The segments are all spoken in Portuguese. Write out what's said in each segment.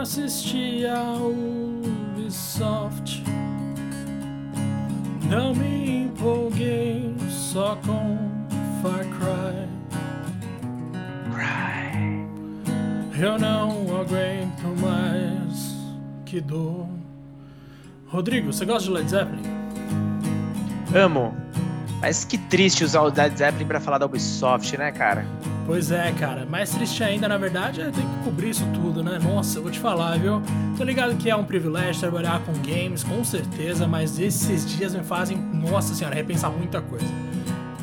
assisti a Ubisoft. Não me empolguei só com Far Cry. Cry. Eu não aguento mais. Que dor. Rodrigo, você gosta de Led Zeppelin? Amo. Mas que triste usar o Led Zeppelin pra falar da Ubisoft, né, cara? Pois é, cara. Mais triste ainda, na verdade, é ter que cobrir isso tudo, né? Nossa, eu vou te falar, viu? Tô ligado que é um privilégio trabalhar com games, com certeza, mas esses dias me fazem, nossa senhora, repensar muita coisa.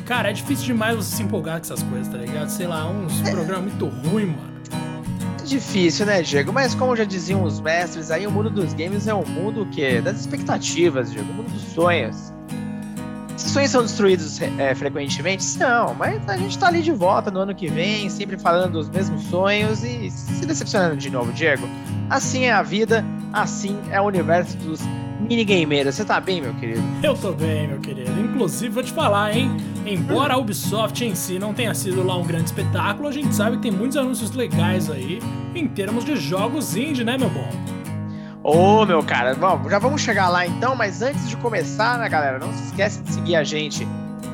Cara, é difícil demais você se empolgar com essas coisas, tá ligado? Sei lá, uns programas muito ruins, mano. É difícil, né, Diego? Mas como já diziam os mestres, aí o mundo dos games é um mundo que das expectativas, Diego, o mundo dos sonhos. Sonhos são destruídos é, frequentemente? Não, mas a gente tá ali de volta no ano que vem, sempre falando dos mesmos sonhos e se decepcionando de novo, Diego. Assim é a vida, assim é o universo dos minigameiros. Você tá bem, meu querido? Eu tô bem, meu querido. Inclusive, vou te falar, hein? Embora a Ubisoft em si não tenha sido lá um grande espetáculo, a gente sabe que tem muitos anúncios legais aí em termos de jogos indie, né, meu bom? Ô, oh, meu cara, bom, já vamos chegar lá então, mas antes de começar, né, galera, não se esquece de seguir a gente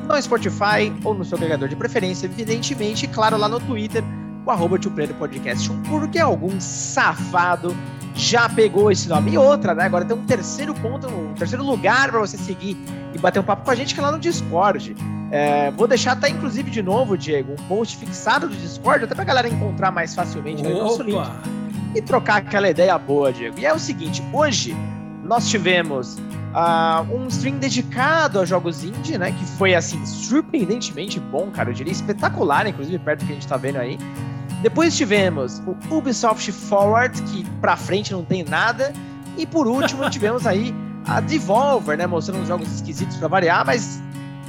no Spotify ou no seu agregador de preferência, evidentemente, e claro, lá no Twitter, o arroba Podcast, porque algum safado já pegou esse nome. E outra, né, agora tem um terceiro ponto, um terceiro lugar para você seguir e bater um papo com a gente que é lá no Discord. É, vou deixar até, inclusive, de novo, Diego, um post fixado do Discord, até pra galera encontrar mais facilmente né, o nosso link e trocar aquela ideia boa, Diego. E é o seguinte, hoje nós tivemos uh, um stream dedicado a jogos indie, né? Que foi, assim, surpreendentemente bom, cara. Eu diria espetacular, inclusive, perto do que a gente tá vendo aí. Depois tivemos o Ubisoft Forward, que pra frente não tem nada. E por último, tivemos aí a Devolver, né? Mostrando jogos esquisitos para variar, mas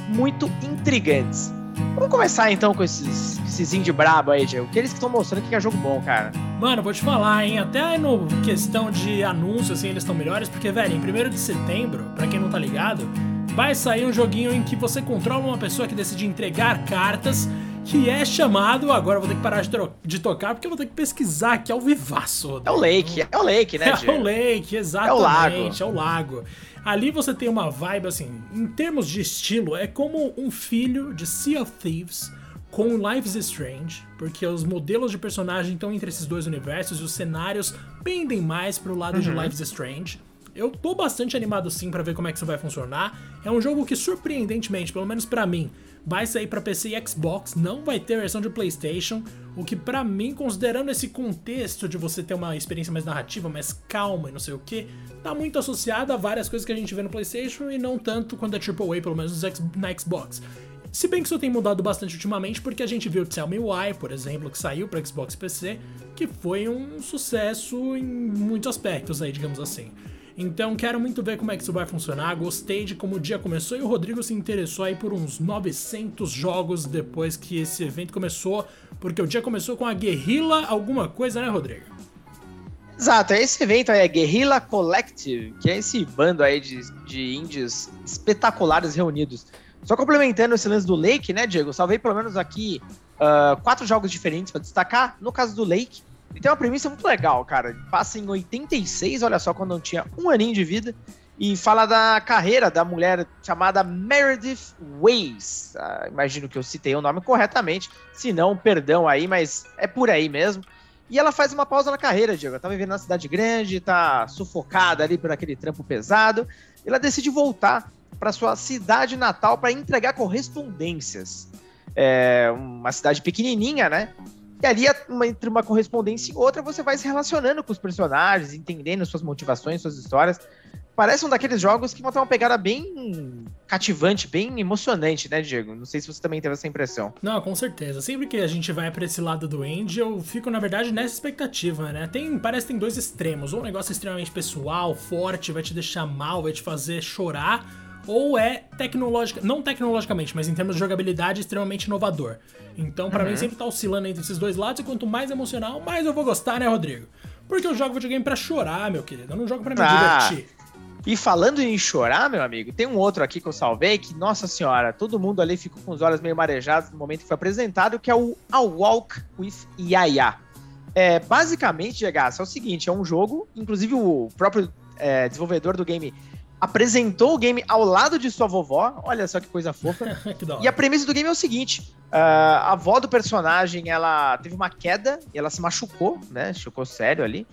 muito intrigantes. Vamos começar então com esses, esses indie brabo aí, Diego. Que eles que estão mostrando que é jogo bom, cara. Mano, vou te falar, hein? Até no questão de anúncio, assim, eles estão melhores, porque, velho, em 1 de setembro, para quem não tá ligado, vai sair um joguinho em que você controla uma pessoa que decide entregar cartas, que é chamado. Agora eu vou ter que parar de, de tocar, porque eu vou ter que pesquisar aqui ao vivaço. É o Lake, é o Lake, né, Diego? É o Lake, exatamente. É o lago. É o lago. Ali você tem uma vibe assim, em termos de estilo, é como um filho de Sea of Thieves com Life is Strange, porque os modelos de personagem estão entre esses dois universos e os cenários pendem mais pro lado uhum. de Life is Strange. Eu tô bastante animado sim para ver como é que isso vai funcionar. É um jogo que surpreendentemente, pelo menos para mim, vai sair para PC e Xbox, não vai ter versão de PlayStation, o que para mim, considerando esse contexto de você ter uma experiência mais narrativa, mais calma e não sei o que, tá muito associado a várias coisas que a gente vê no PlayStation e não tanto quando é AAA, pelo menos na Xbox. Se bem que isso tem mudado bastante ultimamente, porque a gente viu Tell Me Why, por exemplo, que saiu para Xbox e PC, que foi um sucesso em muitos aspectos aí, digamos assim. Então quero muito ver como é que isso vai funcionar. Gostei de como o dia começou e o Rodrigo se interessou aí por uns 900 jogos depois que esse evento começou, porque o dia começou com a Guerrilla alguma coisa, né, Rodrigo? Exato, esse evento aí é Guerrilla Collective, que é esse bando aí de, de indies espetaculares reunidos. Só complementando esse lance do Lake, né, Diego? Salvei pelo menos aqui uh, quatro jogos diferentes para destacar. No caso do Lake, e tem uma premissa muito legal, cara. Passa em 86, olha só, quando não tinha um aninho de vida. E fala da carreira da mulher chamada Meredith Weiss. Ah, imagino que eu citei o nome corretamente. Se não, perdão aí, mas é por aí mesmo. E ela faz uma pausa na carreira, Diego. Ela tá vivendo na cidade grande, tá sufocada ali por aquele trampo pesado. Ela decide voltar para sua cidade natal para entregar correspondências. É uma cidade pequenininha, né? E ali, entre uma correspondência e outra, você vai se relacionando com os personagens, entendendo suas motivações, suas histórias. Parece um daqueles jogos que vão ter uma pegada bem cativante, bem emocionante, né, Diego? Não sei se você também teve essa impressão. Não, com certeza. Sempre que a gente vai para esse lado do indie, eu fico, na verdade, nessa expectativa, né? Tem, parece que tem dois extremos. Um negócio extremamente pessoal, forte, vai te deixar mal, vai te fazer chorar ou é tecnológica, não tecnologicamente, mas em termos de jogabilidade extremamente inovador. Então, para uhum. mim sempre tá oscilando entre esses dois lados e quanto mais emocional, mais eu vou gostar, né, Rodrigo? Porque eu jogo videogame para chorar, meu querido. Eu não jogo para me ah. divertir. E falando em chorar, meu amigo, tem um outro aqui que eu salvei que, nossa senhora, todo mundo ali ficou com os olhos meio marejados no momento que foi apresentado, que é o A Walk with Yaya. É, basicamente, Gegaça, é o seguinte: é um jogo, inclusive o próprio é, desenvolvedor do game apresentou o game ao lado de sua vovó. Olha só que coisa fofa. que e a premissa do game é o seguinte: uh, a avó do personagem ela teve uma queda e ela se machucou, né? Chocou sério ali.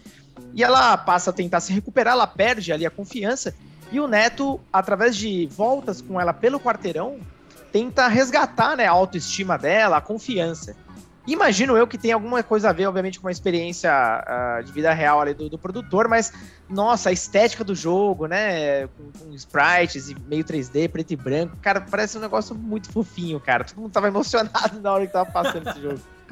E ela passa a tentar se recuperar, ela perde ali a confiança. E o neto, através de voltas com ela pelo quarteirão, tenta resgatar né, a autoestima dela, a confiança. Imagino eu que tem alguma coisa a ver, obviamente, com a experiência uh, de vida real ali do, do, produtor, mas, nossa, a estética do jogo, né? Com, com, sprites e meio 3D, preto e branco, cara, parece um negócio muito fofinho, cara. Todo mundo tava emocionado na hora que tava passando esse jogo.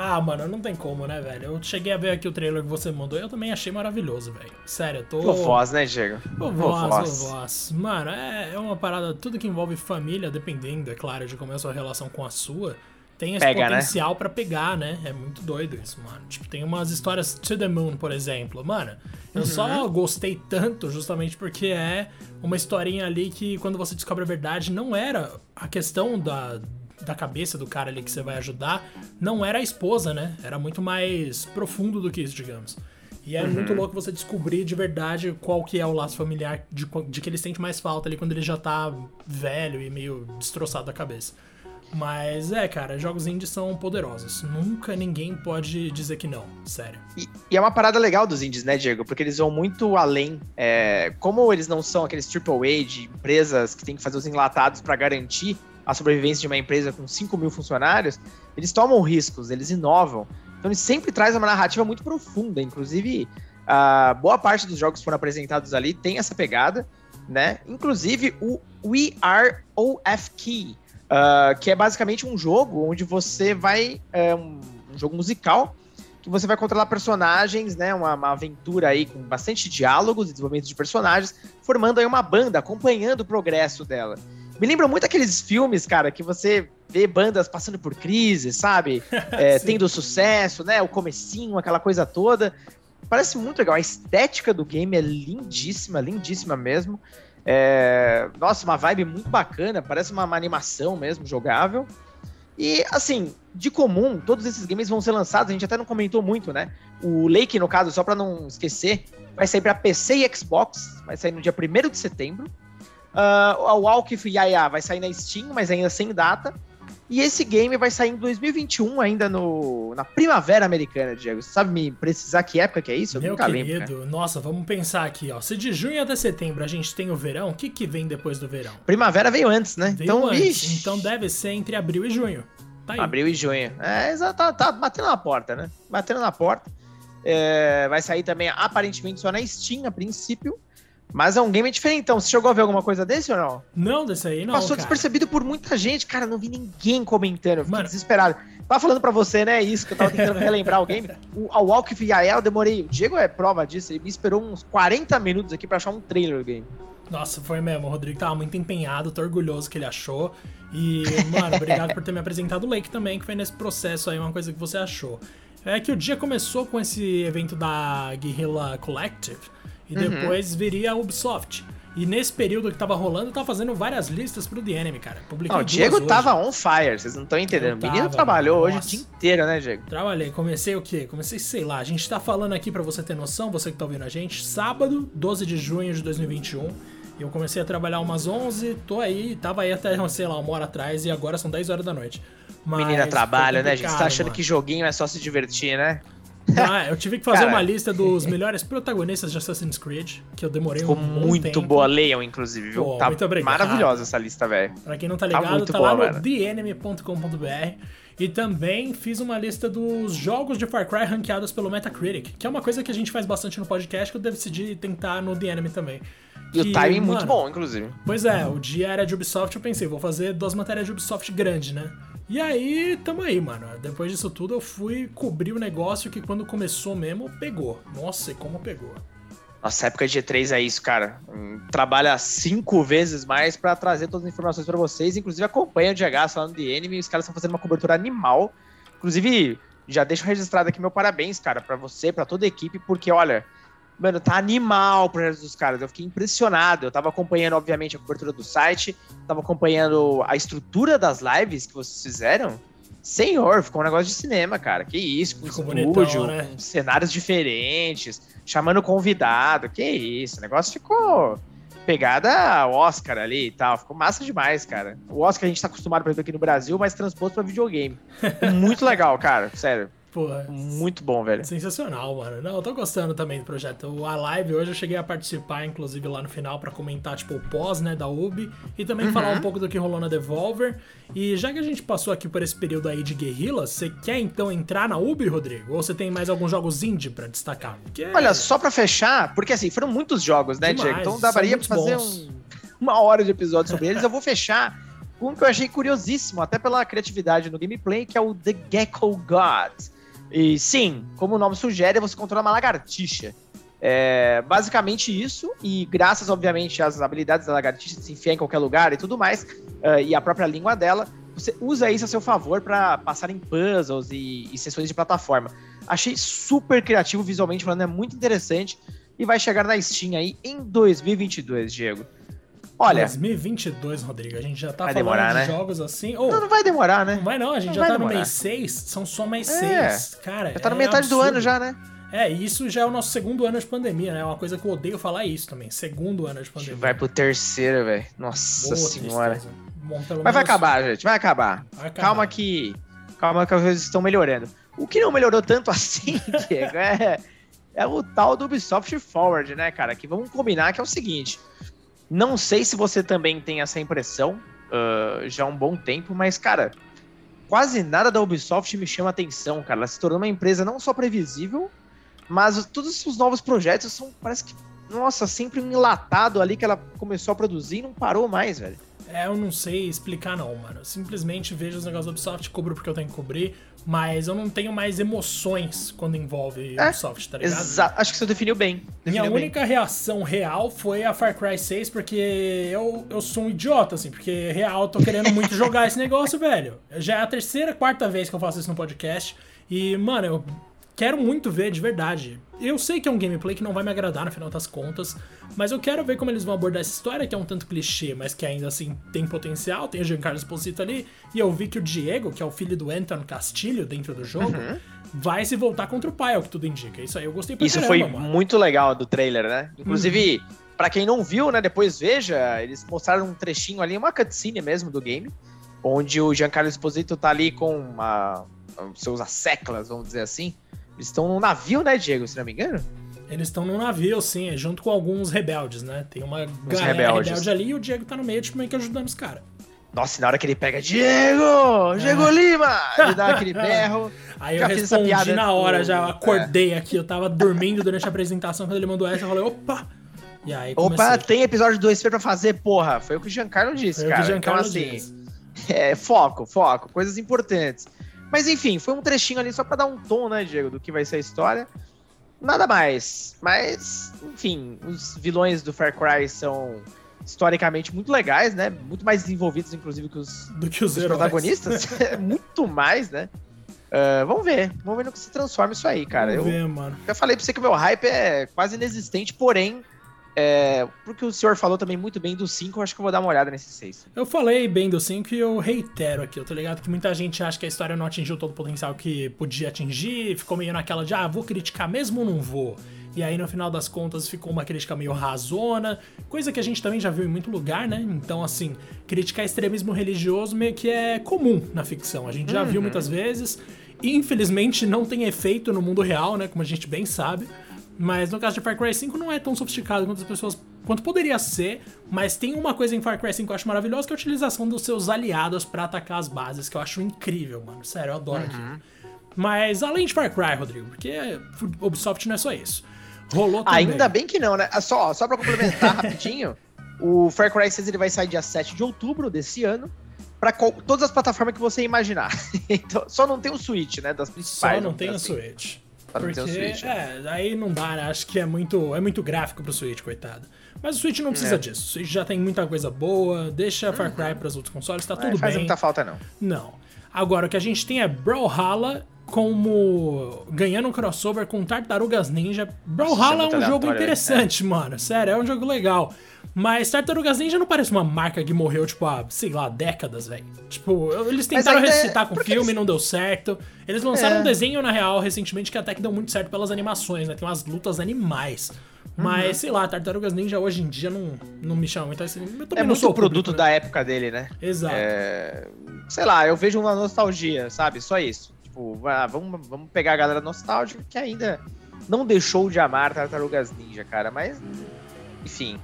Ah, mano, não tem como, né, velho? Eu cheguei a ver aqui o trailer que você mandou e eu também achei maravilhoso, velho. Sério, eu tô. Voz, né, Diego? Voz, voz. Mano, é, é uma parada, tudo que envolve família, dependendo, é claro, de como é a sua relação com a sua tem esse Pega, né? potencial né? para pegar, né? É muito doido isso, mano. Tipo, tem umas histórias To The Moon, por exemplo. Mano, eu uhum. só gostei tanto justamente porque é uma historinha ali que quando você descobre a verdade, não era a questão da, da cabeça do cara ali que você vai ajudar, não era a esposa, né? Era muito mais profundo do que isso, digamos. E é uhum. muito louco você descobrir de verdade qual que é o laço familiar de, de que ele sente mais falta ali quando ele já tá velho e meio destroçado da cabeça. Mas é, cara, jogos indies são poderosos. Nunca ninguém pode dizer que não, sério. E, e é uma parada legal dos indies, né, Diego? Porque eles vão muito além. É, como eles não são aqueles AAA de empresas que tem que fazer os enlatados para garantir a sobrevivência de uma empresa com 5 mil funcionários, eles tomam riscos, eles inovam. Então eles sempre trazem uma narrativa muito profunda. Inclusive, a boa parte dos jogos que foram apresentados ali tem essa pegada, né? Inclusive o We Are OFK Uh, que é basicamente um jogo onde você vai. É um, um, jogo musical que você vai controlar personagens, né? Uma, uma, aventura aí com bastante diálogos e desenvolvimento de personagens, formando aí uma banda, acompanhando o progresso dela. Me lembra muito aqueles filmes, cara, que você vê bandas passando por crise, sabe? É, tendo sucesso, né? O comecinho, aquela coisa toda. Parece muito legal. A estética do game é lindíssima, lindíssima mesmo. É, nossa, uma vibe muito bacana, parece uma, uma, animação mesmo, jogável. E, assim, de comum, todos esses games vão ser lançados, a gente até não comentou muito, né? O Lake, no caso, só para não esquecer, vai sair para PC e Xbox, vai sair no dia 1 de setembro. Uh, o Walk Yaya vai sair na Steam, mas ainda sem data. E esse game vai sair em 2021, ainda no, na primavera americana, Diego. Você sabe me precisar que época que é isso? Eu Meu nunca querido, lembro. Nossa, vamos pensar aqui, ó. Se de junho até setembro a gente tem o verão, o que, que vem depois do verão? Primavera veio antes, né? Veio então, antes. Então deve ser entre abril e junho. Tá abril e junho. É, tá, tá, batendo na porta, né? Batendo na porta. É, vai sair também, aparentemente, só na Steam, a princípio. Mas é um game diferente, então. Você chegou a ver alguma coisa desse ou não? Não, desse aí não. Passou cara. despercebido por muita gente, cara. Não vi ninguém comentando. Eu fiquei Mano. desesperado. Tava falando pra você, né? Isso, que eu tava tentando relembrar o game. O, a Walk Yael, eu demorei. O Diego é prova disso. Ele me esperou uns 40 minutos aqui pra achar um trailer do game. Nossa, foi mesmo. O Rodrigo tava muito empenhado, tô orgulhoso que ele achou. E, mano, obrigado por ter me apresentado o Lake também, que foi nesse processo aí, uma coisa que você achou. É que o dia começou com esse evento da Guerrilla Collective e uhum. depois viria a Ubisoft. E nesse período que tava rolando, eu tava fazendo várias listas pro The Enemy, cara. Publiquei não, o Diego tava on fire, vocês não estão entendendo. o menino trabalhou hoje o dia inteiro, né, Diego? Trabalhei. Comecei o quê? Comecei, sei lá, a gente tá falando aqui para você ter noção, você que tá ouvindo a gente, sábado, 12 de junho de 2021. Eu comecei a trabalhar umas 11, tô aí, tava aí até, sei lá, uma hora atrás e agora são 10 horas da noite. Mas Menina trabalha, né? A gente tá achando mano. que joguinho é só se divertir, né? Ah, eu tive que fazer Cara, uma lista dos melhores protagonistas de Assassin's Creed, que eu demorei ficou um muito tempo. boa. Leiam, inclusive, viu? Pô, tá muito obrigado. maravilhosa essa lista, velho. Pra quem não tá, tá ligado, tá, tá boa, lá no theenemy.com.br. E também fiz uma lista dos jogos de Far Cry ranqueados pelo Metacritic, que é uma coisa que a gente faz bastante no podcast, que eu decidi tentar no The Enemy também. E que, o timing mano, muito bom, inclusive. Pois é, o dia era de Ubisoft, eu pensei, vou fazer duas matérias de Ubisoft grande, né? E aí, tamo aí, mano. Depois disso tudo, eu fui cobrir o negócio que quando começou mesmo, pegou. Nossa, e como pegou. Nossa, época de E3 é isso, cara. Trabalha cinco vezes mais para trazer todas as informações para vocês. Inclusive, acompanha o DH falando de Enemy. Os caras estão fazendo uma cobertura animal. Inclusive, já deixo registrado aqui meu parabéns, cara, para você, para toda a equipe, porque, olha, Mano, tá animal o projeto dos caras. Eu fiquei impressionado. Eu tava acompanhando, obviamente, a cobertura do site, tava acompanhando a estrutura das lives que vocês fizeram. Senhor, ficou um negócio de cinema, cara. Que isso, com ficou estúdio, bonitão, né? com cenários diferentes, chamando convidado. Que isso, o negócio ficou pegada Oscar ali e tal. Ficou massa demais, cara. O Oscar a gente tá acostumado, por exemplo, aqui no Brasil, mas transposto pra videogame. Muito legal, cara. Sério. Porra. Muito bom, velho. Sensacional, mano. Não, eu tô gostando também do projeto. A live hoje eu cheguei a participar, inclusive, lá no final para comentar, tipo, o pós, né, da UB e também uhum. falar um pouco do que rolou na Devolver. E já que a gente passou aqui por esse período aí de guerrilla, você quer então entrar na UB, Rodrigo? Ou você tem mais alguns jogos indie para destacar? Porque... Olha, só para fechar, porque assim, foram muitos jogos, né, Demais, Diego? Então daria pra fazer um, uma hora de episódio sobre eles. Eu vou fechar com um que eu achei curiosíssimo, até pela criatividade no gameplay, que é o The Gecko God. E sim, como o nome sugere, você controla uma lagartixa. É basicamente isso, e graças, obviamente, às habilidades da lagartixa de se enfiar em qualquer lugar e tudo mais, uh, e a própria língua dela, você usa isso a seu favor para passar em puzzles e, e, sessões de plataforma. Achei super criativo visualmente falando, é muito interessante, e vai chegar na Steam aí em 2022, Diego. Olha. 2022, Rodrigo. A gente já tá falando demorar, de né? jogos assim. Oh, não, não vai demorar, né? Não vai, não. A gente não já tá demorar. no mês 6. São só mais 6. É, Cara. Já tá no é metade absurdo. do ano já, né? É, e isso já é o nosso segundo ano de pandemia, né? É uma coisa que eu odeio falar isso também. Segundo ano de pandemia. vai pro terceiro, velho. Nossa Boa senhora. Bom, Mas vai acabar, gente. Vai acabar. vai acabar. Calma que. Calma que as coisas estão melhorando. O que não melhorou tanto assim, Diego, é, é o tal do Ubisoft Forward, né, cara? Que vamos combinar que é o seguinte. Não sei se você também tem essa impressão uh, já há um bom tempo, mas, cara, quase nada da Ubisoft me chama atenção, cara. Ela se tornou uma empresa não só previsível, mas todos os novos projetos são, parece que, nossa, sempre um enlatado ali que ela começou a produzir e não parou mais, velho. É, eu não sei explicar não, mano. Eu simplesmente vejo os negócios da Ubisoft, cobro porque eu tenho que cobrir, mas eu não tenho mais emoções quando envolve é, Ubisoft, tá ligado? Exato, acho que você definiu bem. Definiu Minha bem. única reação real foi a Far Cry 6, porque eu, eu sou um idiota, assim, porque real eu tô querendo muito jogar esse negócio, velho. Já é a terceira, quarta vez que eu faço isso no podcast. E, mano, eu quero muito ver de verdade. Eu sei que é um gameplay que não vai me agradar no final das contas, mas eu quero ver como eles vão abordar essa história, que é um tanto clichê, mas que ainda assim tem potencial. Tem o Giancarlo Esposito ali, e eu vi que o Diego, que é o filho do Anton Castilho dentro do jogo, uhum. vai se voltar contra o pai, é o que tudo indica. Isso aí eu gostei pra Isso caramba, foi mano. muito legal do trailer, né? Inclusive, uhum. para quem não viu, né, depois veja, eles mostraram um trechinho ali, uma cutscene mesmo do game, onde o Giancarlo Esposito tá ali com uma, seus asseclas, vamos dizer assim, eles estão num navio, né, Diego, se não me engano? Eles estão num navio, sim, junto com alguns rebeldes, né? Tem uma galera rebeldes. rebelde ali e o Diego tá no meio, tipo, meio que ajudando os caras. Nossa, na hora que ele pega Diego! Diego é. Lima! Ele dá aquele berro. Aí eu respondi piada, na hora, já acordei é. aqui, eu tava dormindo durante a apresentação, quando ele mandou essa, eu falei, opa! E aí comecei. Opa, tem episódio 2 pra fazer, porra. Foi o que o Giancarlo disse, Foi cara. O que o Giancarlo então, assim, disse. É, foco, foco, coisas importantes. Mas enfim, foi um trechinho ali só para dar um tom, né, Diego, do que vai ser a história. Nada mais. Mas, enfim, os vilões do Far Cry são historicamente muito legais, né? Muito mais desenvolvidos, inclusive, que os, do que os, os protagonistas. muito mais, né? Uh, vamos ver. Vamos ver no que se transforma isso aí, cara. Vamos eu, ver, mano. Eu falei pra você que o meu hype é quase inexistente, porém, é, porque o senhor falou também muito bem do 5, eu acho que eu vou dar uma olhada nesse 6. Eu falei bem do 5 e eu reitero aqui, eu tô ligado que muita gente acha que a história não atingiu todo o potencial que podia atingir, ficou meio naquela de, ah, vou criticar mesmo ou não vou? E aí, no final das contas, ficou uma crítica meio razona, coisa que a gente também já viu em muito lugar, né? Então, assim, criticar extremismo religioso meio que é comum na ficção. A gente já uhum. viu muitas vezes. Infelizmente, não tem efeito no mundo real, né? Como a gente bem sabe. Mas no caso de Far Cry 5 não é tão sofisticado quanto as pessoas. quanto poderia ser, mas tem uma coisa em Far Cry 5 que eu acho maravilhosa, que é a utilização dos seus aliados para atacar as bases, que eu acho incrível, mano. Sério, eu adoro uhum. aquilo. Mas além de Far Cry, Rodrigo, porque Ubisoft não é só isso. Rolou também. Ainda bem que não, né? Ah, só, só pra complementar rapidinho, o Far Cry 6 ele vai sair dia 7 de outubro desse ano para todas as plataformas que você imaginar. então, só não tem o Switch, né? Das principais. Só não tem assim. o Switch. Porque, Switch, é, aí não dá, né? Acho que é muito, é muito gráfico pro Switch, coitado. Mas o Switch não precisa é. disso. O Switch já tem muita coisa boa, deixa Far Cry uhum. para os outros consoles, tá tudo faz bem. Faz muita falta, não. Não. Agora, o que a gente tem é Brawlhalla como ganhando um crossover com Tartarugas Ninja. Brawlhalla é, é um jogo interessante, é. mano. Sério, é um jogo legal. Mas Tartarugas Ninja não parece uma marca que morreu, tipo, há, sei lá, décadas, velho. Tipo, eles tentaram ressuscitar com o filme, eles... não deu certo. Eles lançaram é. um desenho, na real, recentemente, que até que deu muito certo pelas animações, né? Tem umas lutas animais. Mas, uhum. sei lá, Tartarugas Ninja hoje em dia não, não me chama muito. Assim, é muito o produto público, né? da época dele, né? Exato. É... Sei lá, eu vejo uma nostalgia, sabe? Só isso. Tipo, ah, vamos, vamos pegar a galera nostálgica que ainda não deixou de amar Tartarugas Ninja, cara. Mas, enfim.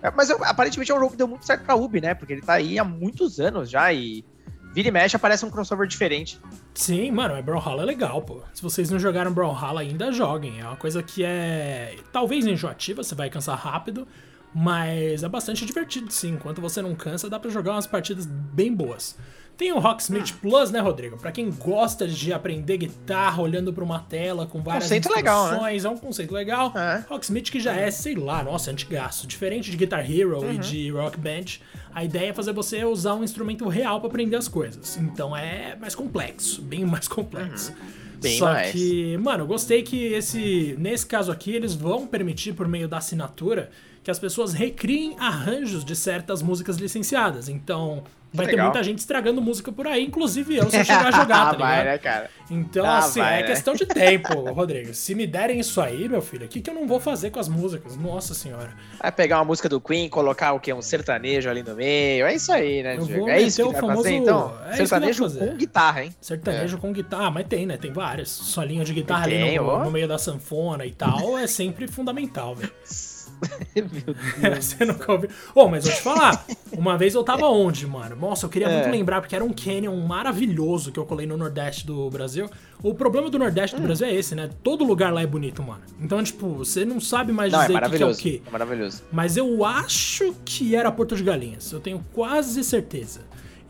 É, mas aparentemente é um jogo que deu muito certo pra Ubi, né? Porque ele tá aí há muitos anos já e vira e mexe aparece um crossover diferente. Sim, mano, é Brawlhalla é legal, pô. Se vocês não jogaram Brawlhalla ainda, joguem. É uma coisa que é talvez enjoativa, você vai cansar rápido, mas é bastante divertido sim. Enquanto você não cansa, dá para jogar umas partidas bem boas. Tem o Rocksmith Plus, né, Rodrigo? Para quem gosta de aprender guitarra olhando para uma tela com várias conceito legal, né? é um conceito legal. É. Rocksmith que já é, sei lá, nossa, antigaço. Diferente de Guitar Hero uhum. e de Rock Band, a ideia é fazer você usar um instrumento real para aprender as coisas. Então é mais complexo, bem mais complexo. Uhum. Bem Só mais. que, mano, gostei que esse, nesse caso aqui, eles vão permitir, por meio da assinatura, que as pessoas recriem arranjos de certas músicas licenciadas. Então, vai Legal. ter muita gente estragando música por aí, inclusive eu, se eu chegar a jogar, tá ligado? vai, né, cara? Então, ah, assim, vai, é né? questão de tempo, Rodrigo. Se me derem isso aí, meu filho, o que, que eu não vou fazer com as músicas? Nossa senhora. Vai pegar uma música do Queen, colocar o quê? Um sertanejo ali no meio. É isso aí, né, eu Vou é isso que vai famoso... fazer, então? É sertanejo com guitarra, hein? Sertanejo é. com guitarra. Ah, mas tem, né? Tem várias. Solinho de guitarra tem, ali no, no, meio da sanfona e tal. É sempre fundamental, velho. Você nunca ouviu. Ô, oh, mas vou te falar. Uma vez eu tava onde, mano? Nossa, eu queria é. muito lembrar, porque era um canyon maravilhoso que eu colei no Nordeste do Brasil. O problema do Nordeste hum. do Brasil é esse, né? Todo lugar lá é bonito, mano. Então, tipo, você não sabe mais não, é dizer o é que, é o quê. É maravilhoso. Mas eu acho que era Porto de Galinhas. Eu tenho quase certeza.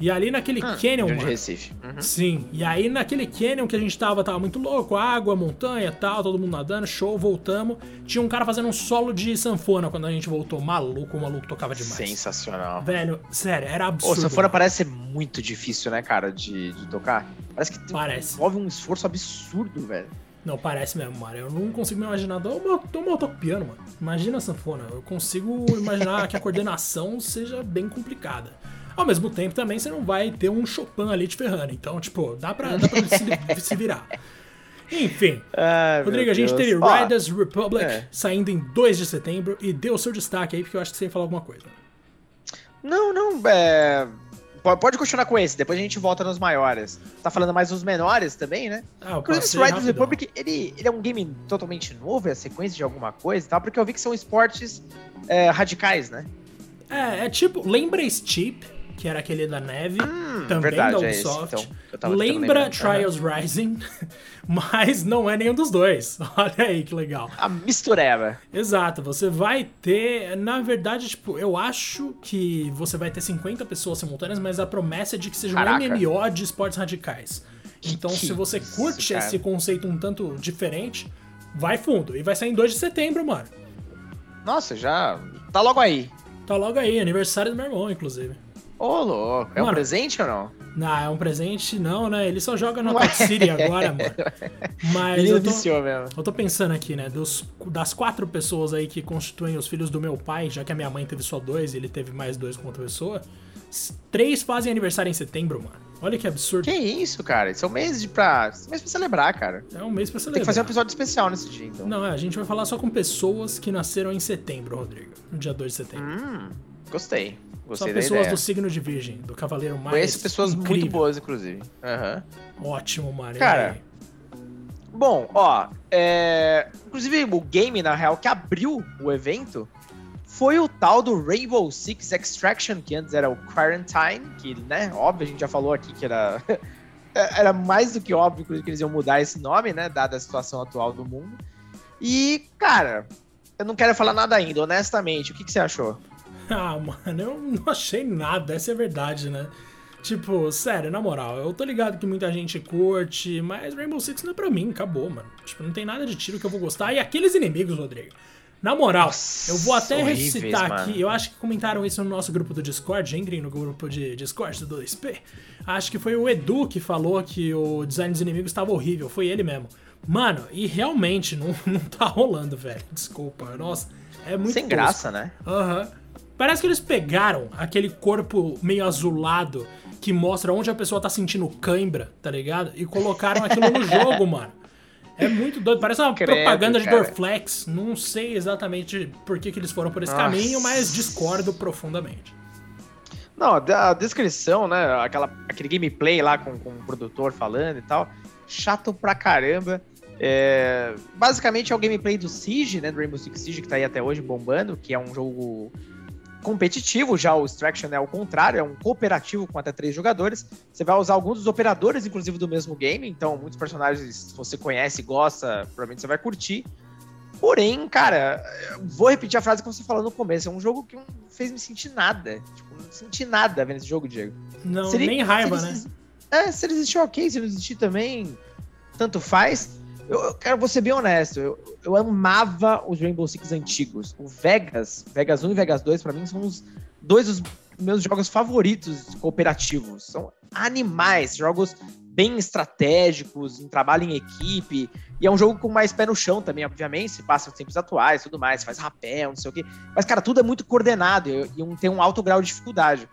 E ali naquele ah, canyon, mano. Recife. Uhum. Sim. E aí naquele canyon que a gente tava, tava muito louco, água, montanha tal, todo mundo nadando, show, voltamos. Tinha um cara fazendo um solo de sanfona quando a gente voltou. Maluco, o maluco tocava demais. Sensacional. Velho, sério, era absurdo. Ô, sanfona parece ser muito difícil, né, cara, de, de tocar. Parece que parece. envolve um esforço absurdo, velho. Não, parece mesmo, mano. Eu não consigo me imaginar. Eu, eu toco piano, mano. Imagina a sanfona. Eu consigo imaginar que a coordenação seja bem complicada. Ao mesmo tempo, também você não vai ter um Chopin ali te ferrando. Então, tipo, dá pra, dá pra se, se virar. Enfim, ah, Rodrigo, a gente teve Riders Republic é. saindo em 2 de setembro e deu o seu destaque aí, porque eu acho que você ia falar alguma coisa. Não, não, é... Pode continuar com esse, depois a gente volta nos maiores. Tá falando mais dos menores também, né? Ah, Inclusive, Riders Republic, ele, ele é um game totalmente novo, é sequência de alguma coisa e tal, porque eu vi que são esportes é, radicais, né? É, é tipo, lembra Steep, que era aquele da neve, hum, também verdade, da é Ubisoft. É então, Lembra Trials uhum. Rising, mas não é nenhum dos dois. Olha aí que legal. A mistureba. Exato, você vai ter, na verdade, tipo, eu acho que você vai ter 50 pessoas simultâneas, mas a promessa é de que seja Caraca. um MMO de esportes radicais. Então, que se você curte isso, esse conceito um tanto diferente, vai fundo. E vai sair em 2 de setembro, mano. Nossa, já tá logo aí. Tá logo aí, aniversário do meu irmão, inclusive. Ô, oh, louco. É mano, um presente ou não? Não, é um presente não, né? Ele só joga no Attack City agora, mano. Mas Ele eu tô, mesmo. eu tô pensando aqui, né? Dos, das quatro pessoas aí que constituem os filhos do meu pai, já que a minha mãe teve só dois e ele teve mais dois com outra pessoa, três fazem aniversário em setembro, mano. Olha que absurdo. Que isso, cara? Isso é um mês de pra, é um mês pra celebrar, cara. É um mês pra celebrar. Tem que fazer um episódio especial nesse dia, então. Não, é, a gente vai falar só com pessoas que nasceram em setembro, Rodrigo. No dia 2 de setembro. Hum, gostei. Gostei São pessoas do signo de virgem, do cavaleiro mais Conheço pessoas incrível. muito boas, inclusive. Uhum. Ótimo, Mario. Cara, bom, ó, é... inclusive o game, na real, que abriu o evento foi o tal do Rainbow Six Extraction, que antes era o Quarantine, que, né, óbvio, a gente já falou aqui que era... era mais do que óbvio que eles iam mudar esse nome, né, dada a situação atual do mundo. E, cara, eu não quero falar nada ainda, honestamente. O que, que você achou? Ah, mano, eu não achei nada, essa é a verdade, né? Tipo, sério, na moral, eu tô ligado que muita gente curte, mas Rainbow Six não é pra mim, acabou, mano. Tipo, não tem nada de tiro que eu vou gostar. E aqueles inimigos, Rodrigo. Na moral, Nossa, eu vou até horríveis, recitar mano. aqui. Eu acho que comentaram isso no nosso grupo do Discord. Entrem no grupo de Discord do 2P. Acho que foi o Edu que falou que o design dos inimigos estava horrível. Foi ele mesmo. Mano, e realmente não, não tá rolando, velho. Desculpa. Nossa, é muito. Sem tosco. graça, né? Aham. Uhum. Parece que eles pegaram aquele corpo meio azulado que mostra onde a pessoa tá sentindo cãibra, tá ligado? E colocaram aquilo no jogo, mano. É muito doido. Parece uma Credo, propaganda de cara. Dorflex. Não sei exatamente por que, que eles foram por esse Nossa. caminho, mas discordo profundamente. Não, a descrição, né? Aquela, aquele gameplay lá com, com o produtor falando e tal. Chato pra caramba. É, basicamente é o gameplay do Siege, né? Do Rainbow Six Siege, que tá aí até hoje bombando, que é um jogo competitivo, já o Extraction é o contrário, é um cooperativo com até três jogadores. Você vai usar alguns dos operadores, inclusive, do mesmo game, então muitos personagens, se você conhece, gosta, provavelmente você vai curtir. Porém, cara, vou repetir a frase que você falou no começo, é um jogo que não fez me sentir nada. Tipo, não senti nada vendo esse jogo, Diego. Não, ele, nem raiva, né? É, se ele existir, ok, se ele existir também, tanto faz. Eu, eu quero ser bem honesto. Eu, eu amava os Rainbow Six antigos. O Vegas, Vegas 1 e Vegas 2, para mim, são os dois dos meus jogos favoritos cooperativos. São animais, jogos bem estratégicos, em trabalho em equipe. E é um jogo com mais pé no chão também, obviamente. Se passa tempos atuais tudo mais, faz rapel, não sei o quê. Mas, cara, tudo é muito coordenado e um, tem um alto grau de dificuldade.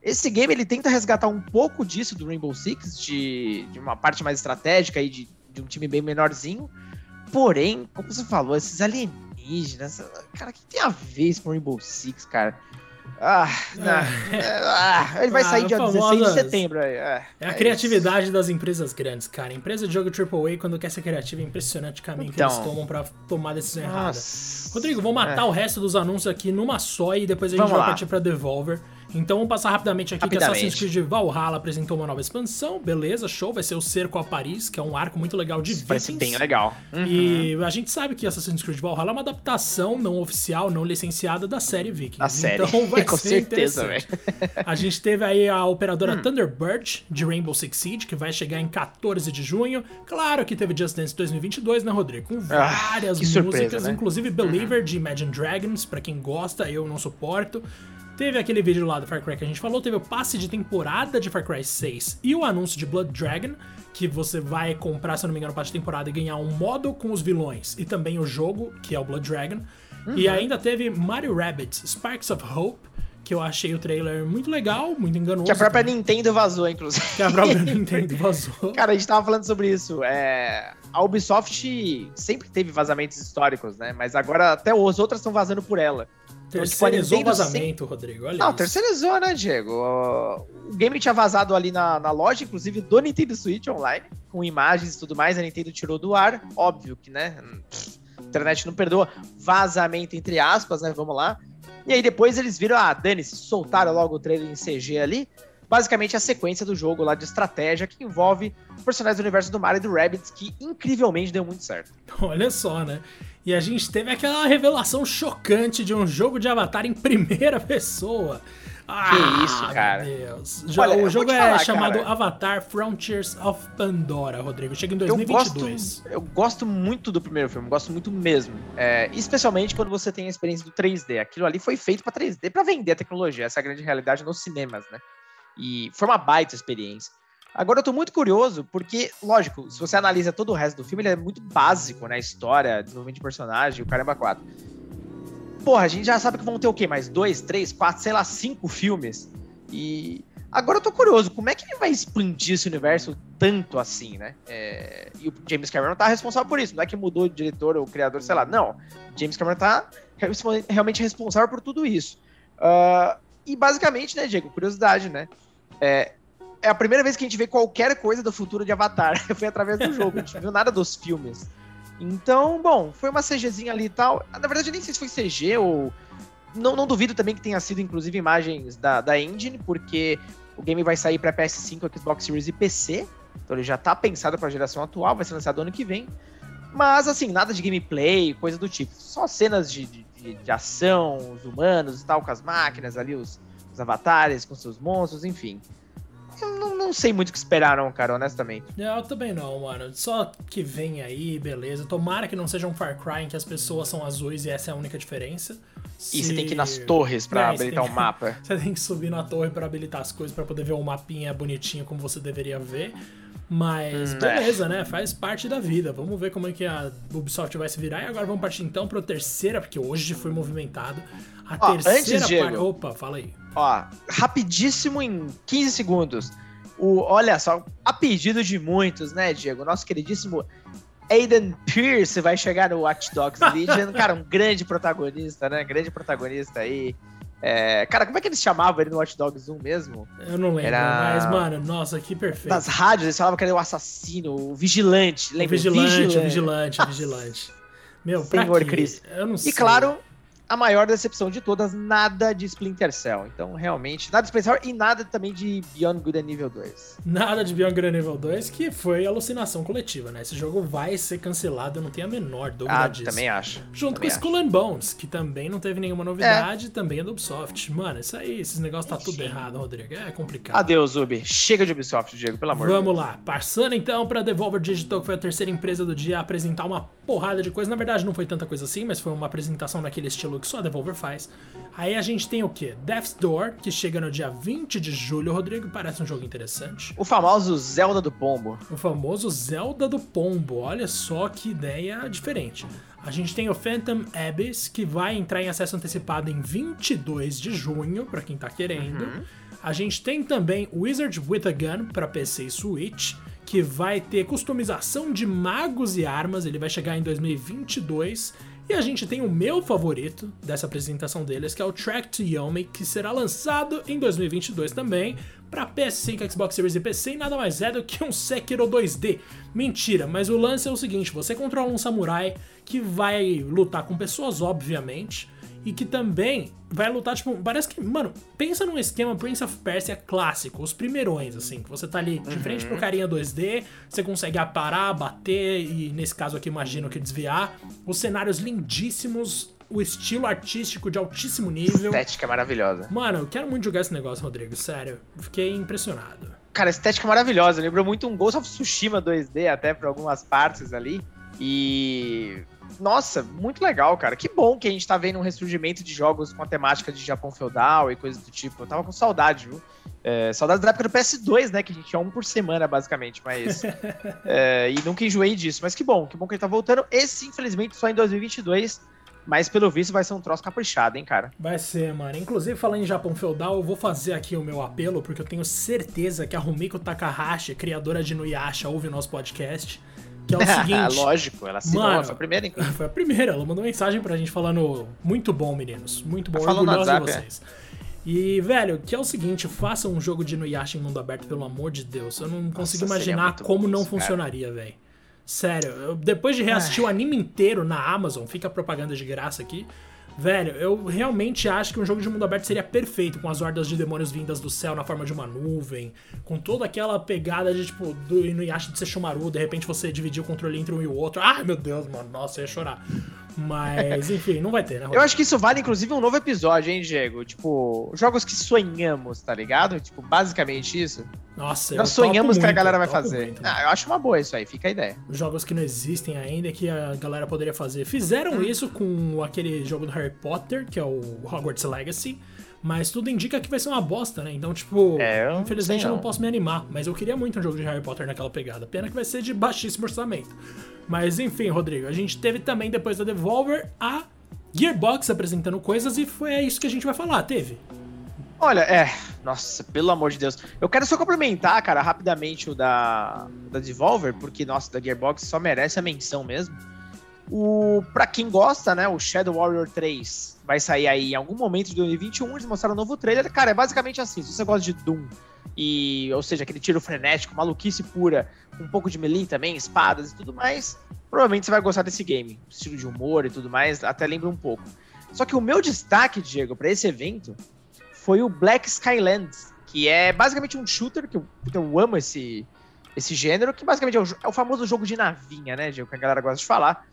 Esse game ele tenta resgatar um pouco disso do Rainbow Six, de, de uma parte mais estratégica e de de um time bem menorzinho. Porém, como você falou, esses alienígenas, cara, o que tem a ver com Rainbow Six, cara? Ah, é. ah, ele vai ah, sair dia famosa, 16 de setembro. É, é a é criatividade isso. das empresas grandes, cara. Empresa de jogo AAA, quando quer ser criativa, é impressionante o caminho então, que eles então. tomam pra tomar decisão errada. Rodrigo, vou matar é. o resto dos anúncios aqui numa só e depois a gente Vamos vai lá. partir pra Devolver. Então vamos passar rapidamente aqui rapidamente. que Assassin's Creed Valhalla apresentou uma nova expansão, beleza, show, vai ser o Cerco a Paris, que é um arco muito legal de Vikings. Parece bem legal. Uhum. E a gente sabe que Assassin's Creed Valhalla é uma adaptação não oficial, não licenciada da série Vikings. A série. Então vai Com ser certeza, velho. A gente teve aí a operadora hum. Thunderbird de Rainbow Six Siege, que vai chegar em 14 de junho. Claro que teve Just Dance 2022, né, Rodrigo? Com ah, várias ah, músicas, surpresa, né? inclusive Believer uhum. de Imagine Dragons, para quem gosta, eu não suporto. Teve aquele vídeo lá do Far Cry que a gente falou, teve o passe de temporada de Far Cry 6 e o anúncio de Blood Dragon, que você vai comprar, se não me engano, o passe de temporada e ganhar um modo com os vilões e também o jogo, que é o Blood Dragon. Uhum. E ainda teve Mario Rabbids Sparks of Hope, que eu achei o trailer muito legal, muito enganoso. Que a própria Nintendo vazou, inclusive. Que a própria Nintendo vazou. Cara, a gente tava falando sobre isso. É... A Ubisoft sempre teve vazamentos históricos, né? Mas agora até os outros estão vazando por ela. Terceirizou então, tipo, o vazamento, sem... Rodrigo. Olha não, isso. terceirizou, né, Diego? O game tinha vazado ali na, na loja, inclusive do Nintendo Switch Online, com imagens e tudo mais. A Nintendo tirou do ar. Óbvio que, né? A internet não perdoa. Vazamento, entre aspas, né? Vamos lá. E aí depois eles viram, ah, dane-se, soltaram logo o trailer em CG ali. Basicamente a sequência do jogo lá de estratégia que envolve personagens do universo do Mario e do Rabbids, que incrivelmente deu muito certo. Olha só, né? E a gente teve aquela revelação chocante de um jogo de Avatar em primeira pessoa. Ah, que isso, cara. Meu Deus. Olha, o jogo é falar, chamado cara. Avatar Frontiers of Pandora, Rodrigo. Chega em 2022. Eu gosto, eu gosto muito do primeiro filme, gosto muito mesmo. É, especialmente quando você tem a experiência do 3D. Aquilo ali foi feito para 3D, para vender a tecnologia. Essa é a grande realidade nos cinemas, né? E foi uma baita experiência. Agora eu tô muito curioso, porque, lógico, se você analisa todo o resto do filme, ele é muito básico, né? História, desenvolvimento de personagem, o caramba quatro. Porra, a gente já sabe que vão ter o quê? Mais dois, três, quatro, sei lá, cinco filmes. E agora eu tô curioso, como é que ele vai expandir esse universo tanto assim, né? É... E o James Cameron tá responsável por isso. Não é que mudou o diretor ou o criador, sei lá. Não. James Cameron tá realmente responsável por tudo isso. Uh... E basicamente, né, Diego, curiosidade, né? É, é a primeira vez que a gente vê qualquer coisa do futuro de Avatar. Foi através do jogo, a gente viu nada dos filmes. Então, bom, foi uma CGzinha ali e tal. Na verdade, eu nem sei se foi CG ou. Não, não duvido também que tenha sido, inclusive, imagens da, da engine, porque o game vai sair para PS5, Xbox Series e PC. Então ele já tá pensado para a geração atual, vai ser lançado ano que vem. Mas, assim, nada de gameplay, coisa do tipo. Só cenas de, de, de ação, os humanos e tal, com as máquinas ali, os, os avatares, com seus monstros, enfim. eu não, não sei muito o que esperaram, cara, honestamente. Eu também não, mano. Só que vem aí, beleza. Tomara que não seja um Far Cry em que as pessoas são azuis e essa é a única diferença. Se... E você tem que ir nas torres pra é, habilitar o um mapa. Você tem que subir na torre para habilitar as coisas, para poder ver o um mapinha bonitinho como você deveria ver. Mas hum, é. beleza, é. né? Faz parte da vida. Vamos ver como é que a Ubisoft vai se virar. E agora vamos partir então para a terceira, porque hoje foi movimentado. A Ó, terceira antes, Diego, parte. Opa, fala aí. Ó, rapidíssimo em 15 segundos. O, olha só, a pedido de muitos, né, Diego? Nosso queridíssimo Aiden Pierce vai chegar no Watch Dogs Legion. cara, um grande protagonista, né? Grande protagonista aí. É, cara, como é que eles chamavam ele no Watch Dogs 1 mesmo? Eu não lembro, Era... mas, mano, nossa, que perfeito. Nas rádios eles falavam que era o assassino, o vigilante, lembra? O vigilante, vigilante, o vigilante, o vigilante. Meu, Senhor Cris. Eu não sei. E claro, a maior decepção de todas, nada de Splinter Cell. Então, realmente, nada de Splinter Cell e nada também de Beyond Good and Nível 2. Nada de Beyond Good and Nível 2, que foi alucinação coletiva, né? Esse jogo vai ser cancelado, eu não tenho a menor dúvida ah, disso. também acho. Junto também com Skull and Bones, que também não teve nenhuma novidade, é. também é do Ubisoft. Mano, isso aí, esses negócios tá tudo errado, Rodrigo. É complicado. Adeus, Ubi. Chega de Ubisoft, Diego, pelo amor de Deus. Vamos lá. Passando então pra Devolver Digital, que foi a terceira empresa do dia a apresentar uma porrada de coisa. Na verdade, não foi tanta coisa assim, mas foi uma apresentação naquele estilo que só a Devolver faz. Aí a gente tem o quê? Death's Door, que chega no dia 20 de julho, Rodrigo. Parece um jogo interessante. O famoso Zelda do Pombo. O famoso Zelda do Pombo. Olha só que ideia diferente. A gente tem o Phantom Abyss, que vai entrar em acesso antecipado em 22 de junho, para quem tá querendo. Uhum. A gente tem também Wizard with a Gun para PC e Switch que vai ter customização de magos e armas, ele vai chegar em 2022. E a gente tem o meu favorito dessa apresentação deles, que é o Track to Yomi, que será lançado em 2022 também para PS5, Xbox Series e PC, e nada mais é do que um Sekiro 2D. Mentira, mas o lance é o seguinte: você controla um samurai que vai lutar com pessoas, obviamente e que também vai lutar, tipo, parece que, mano, pensa num esquema Prince of Persia clássico, os primeirões, assim, que você tá ali de uhum. frente pro carinha 2D, você consegue aparar, bater e, nesse caso aqui, imagino que desviar. Os cenários lindíssimos, o estilo artístico de altíssimo nível. Estética maravilhosa. Mano, eu quero muito jogar esse negócio, Rodrigo, sério. Fiquei impressionado. Cara, estética maravilhosa. Lembrou muito um Ghost of Tsushima 2D, até por algumas partes ali. E nossa, muito legal, cara. Que bom que a gente tá vendo um ressurgimento de jogos com a temática de Japão feudal e coisas do tipo. Eu tava com saudade, viu? É, saudades da época do PS2, né? Que a gente tinha um por semana, basicamente. Mas. é, e nunca enjoei disso. Mas que bom, que bom que ele tá voltando. Esse, infelizmente, só em 2022. Mas pelo visto vai ser um troço caprichado, hein, cara? Vai ser, mano. Inclusive, falando em Japão feudal, eu vou fazer aqui o meu apelo, porque eu tenho certeza que a Rumiko Takahashi, criadora de Nuyasha, ouve o nosso podcast. Que é o seguinte. Lógico, ela assinou, mano, foi a primeira, inclusive. Foi a primeira, ela mandou mensagem pra gente falando: muito bom, meninos. Muito bom, orgulhoso de é. vocês. É. E, velho, que é o seguinte, faça um jogo de Nuyasha em mundo aberto, pelo amor de Deus. Eu não consigo Nossa, imaginar como não isso, funcionaria, velho. Sério, eu, depois de reassistir Ai. o anime inteiro na Amazon, fica propaganda de graça aqui. Velho, eu realmente acho que um jogo de mundo aberto seria perfeito com as hordas de demônios vindas do céu na forma de uma nuvem, com toda aquela pegada de tipo do Inuyasha de Sesshomaru, de repente você dividir o controle entre um e o outro. Ai meu Deus, mano, nossa, eu ia chorar. Mas, enfim, não vai ter, né? Rodrigo? Eu acho que isso vale, inclusive, um novo episódio, hein, Diego? Tipo, jogos que sonhamos, tá ligado? Tipo, basicamente isso. Nossa, Nós sonhamos que a galera vai fazer. Muito, ah, eu acho uma boa isso aí, fica a ideia. Jogos que não existem ainda que a galera poderia fazer. Fizeram hum. isso com aquele jogo do Harry Potter, que é o Hogwarts Legacy. Mas tudo indica que vai ser uma bosta, né? Então, tipo, é, eu infelizmente não. eu não posso me animar. Mas eu queria muito um jogo de Harry Potter naquela pegada. Pena que vai ser de baixíssimo orçamento. Mas enfim, Rodrigo, a gente teve também depois da Devolver a Gearbox apresentando coisas e foi isso que a gente vai falar, teve? Olha, é. Nossa, pelo amor de Deus. Eu quero só complementar, cara, rapidamente o da, da Devolver, porque, nossa, da Gearbox só merece a menção mesmo. O, pra quem gosta, né, o Shadow Warrior 3 vai sair aí em algum momento de 2021. Eles mostraram um novo trailer. Cara, é basicamente assim: se você gosta de Doom, e, ou seja, aquele tiro frenético, maluquice pura, um pouco de melee também, espadas e tudo mais, provavelmente você vai gostar desse game. Estilo de humor e tudo mais, até lembra um pouco. Só que o meu destaque, Diego, para esse evento foi o Black Skylands, que é basicamente um shooter, que eu, eu amo esse, esse gênero, que basicamente é o, é o famoso jogo de navinha, né, Diego, que a galera gosta de falar.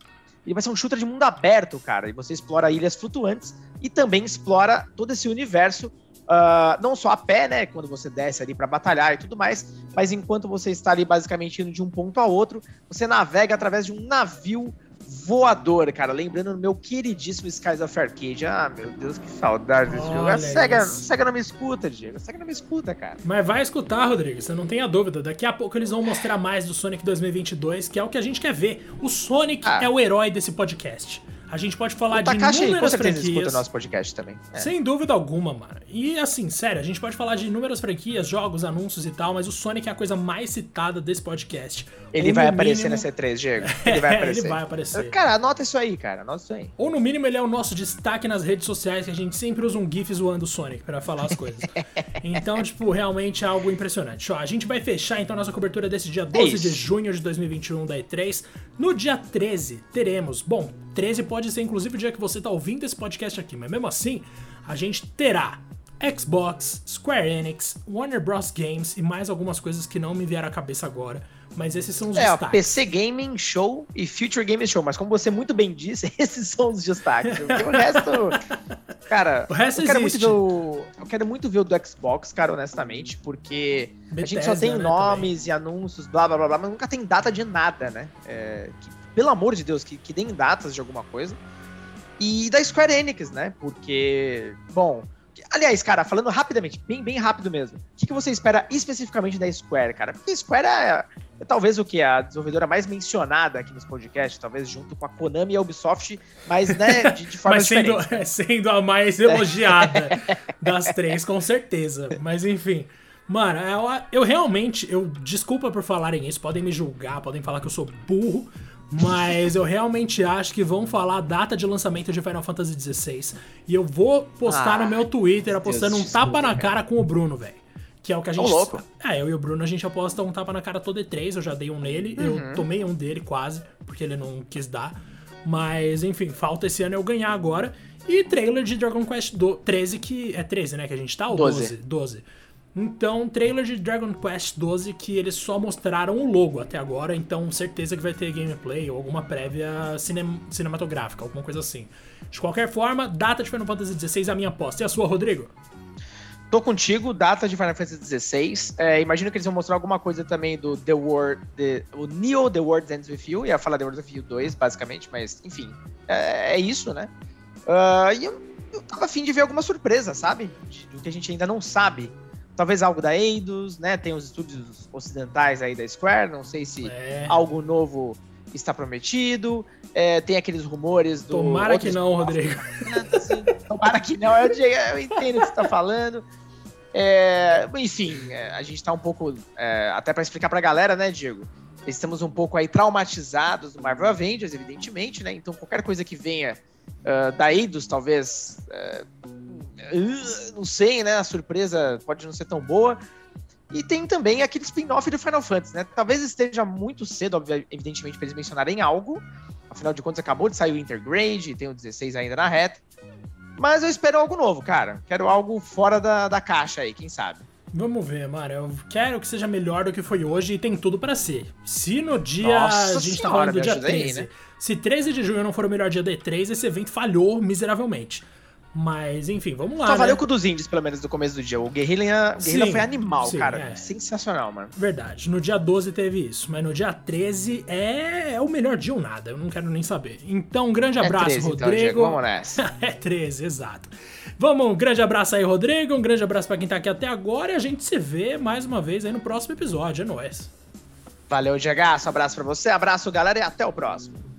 Ele vai ser um shooter de mundo aberto, cara. E você explora ilhas flutuantes e também explora todo esse universo Uh, não só a pé, né? Quando você desce ali para batalhar e tudo mais, mas enquanto você está ali basicamente indo de um ponto a outro, você navega através de um navio voador, cara. Lembrando do meu queridíssimo Skies of Arcade. Ah, meu Deus, que saudade desse jogo. A SEGA, a SEGA não me escuta, Diego. A SEGA não me escuta, cara. Mas vai escutar, Rodrigo. Você não tenha dúvida. Daqui a pouco eles vão mostrar mais do Sonic 2022, que é o que a gente quer ver. O Sonic ah. é o herói desse podcast. A gente pode falar de inúmeras com franquias. escuta o nosso podcast também. É. Sem dúvida alguma, mano. E assim, sério, a gente pode falar de inúmeras franquias, jogos, anúncios e tal, mas o Sonic é a coisa mais citada desse podcast. Ele Ou vai aparecer mínimo... nessa E3, Diego. Ele vai aparecer. ele vai aparecer. Cara, anota isso aí, cara. Anota isso aí. Ou no mínimo ele é o nosso destaque nas redes sociais, que a gente sempre usa um GIF zoando o Sonic para falar as coisas. então, tipo, realmente é algo impressionante. Ó, a gente vai fechar então nossa cobertura desse dia 12 é de junho de 2021 da E3. No dia 13, teremos. Bom, 13 pode ser inclusive o dia que você está ouvindo esse podcast aqui, mas mesmo assim, a gente terá Xbox, Square Enix, Warner Bros. Games e mais algumas coisas que não me vieram à cabeça agora. Mas esses são os é, destaques. PC Gaming Show e Future Gaming Show. Mas como você muito bem disse, esses são os destaques. O resto. Cara, o resto eu, quero existe. muito ver o, eu quero muito ver o do Xbox, cara, honestamente. Porque Bethesda, a gente só tem né, nomes também. e anúncios, blá blá blá blá, mas nunca tem data de nada, né? É, que, pelo amor de Deus, que, que deem datas de alguma coisa. E da Square Enix, né? Porque, bom, Aliás, cara, falando rapidamente, bem, bem rápido mesmo. O que, que você espera especificamente da Square, cara? Porque a Square é, é talvez o que? A desenvolvedora mais mencionada aqui nos podcasts, talvez junto com a Konami e a Ubisoft, mas, né, de, de forma mas sendo, diferente. sendo a mais elogiada das três, com certeza. Mas enfim. Mano, eu, eu realmente, eu desculpa por falarem isso, podem me julgar, podem falar que eu sou burro, mas eu realmente acho que vão falar a data de lançamento de Final Fantasy XVI. E eu vou postar ah, no meu Twitter apostando Deus um tapa na cara com o Bruno, velho. Que é o que a gente. Louco. É, eu e o Bruno a gente aposta um tapa na cara todo E3. Eu já dei um nele. Uhum. Eu tomei um dele quase, porque ele não quis dar. Mas, enfim, falta esse ano eu ganhar agora. E trailer de Dragon Quest do... 13, que. É 13, né? Que a gente tá? Ou 12? 12. 12. Então, trailer de Dragon Quest 12 que eles só mostraram o logo até agora, então certeza que vai ter gameplay ou alguma prévia cinem cinematográfica, alguma coisa assim. De qualquer forma, data de Final Fantasy XVI a minha aposta. E a sua, Rodrigo? Tô contigo, data de Final Fantasy XVI. É, imagino que eles vão mostrar alguma coisa também do The World, the, o Neo The World Ends With You. Ia falar The World of You 2, basicamente, mas enfim, é, é isso, né? Uh, e eu, eu tava afim de ver alguma surpresa, sabe? Do que a gente ainda não sabe talvez algo da Eidos, né? Tem os estúdios ocidentais aí da Square, não sei se é. algo novo está prometido. É, tem aqueles rumores do. Tomara que não, Rodrigo. Tomara que não, eu, eu entendo o que você está falando. É, enfim, é, a gente está um pouco. É, até para explicar para a galera, né, Diego? Estamos um pouco aí traumatizados do Marvel Avengers, evidentemente, né? Então qualquer coisa que venha uh, da Eidos, talvez. Uh, uh, não sei, né? A surpresa pode não ser tão boa. E tem também aquele spin-off do Final Fantasy, né? Talvez esteja muito cedo, evidentemente, para eles mencionarem algo. Afinal de contas, acabou de sair o Intergrade, tem o 16 ainda na reta. Mas eu espero algo novo, cara. Quero algo fora da, da caixa aí, quem sabe. Vamos ver, mano. Eu quero que seja melhor do que foi hoje e tem tudo para ser. Se no dia. Nossa a gente senhora, tá falando do dia 13. Aí, né? Se 13 de junho não for o melhor dia da E3, esse evento falhou miseravelmente. Mas, enfim, vamos lá. Só né? valeu com o dos indies, pelo menos, no começo do dia. O Guerrilla, Guerrilla sim, foi animal, sim, cara. É. Sensacional, mano. Verdade. No dia 12 teve isso. Mas no dia 13 é, é o melhor dia ou nada. Eu não quero nem saber. Então, um grande é abraço, é 13, Rodrigo. Então, Diego, vamos nessa. é 13, exato. Vamos, um grande abraço aí, Rodrigo. Um grande abraço para quem tá aqui até agora. E a gente se vê mais uma vez aí no próximo episódio. É nóis. Valeu, Diego. Abraço pra você. Abraço, galera, e até o próximo.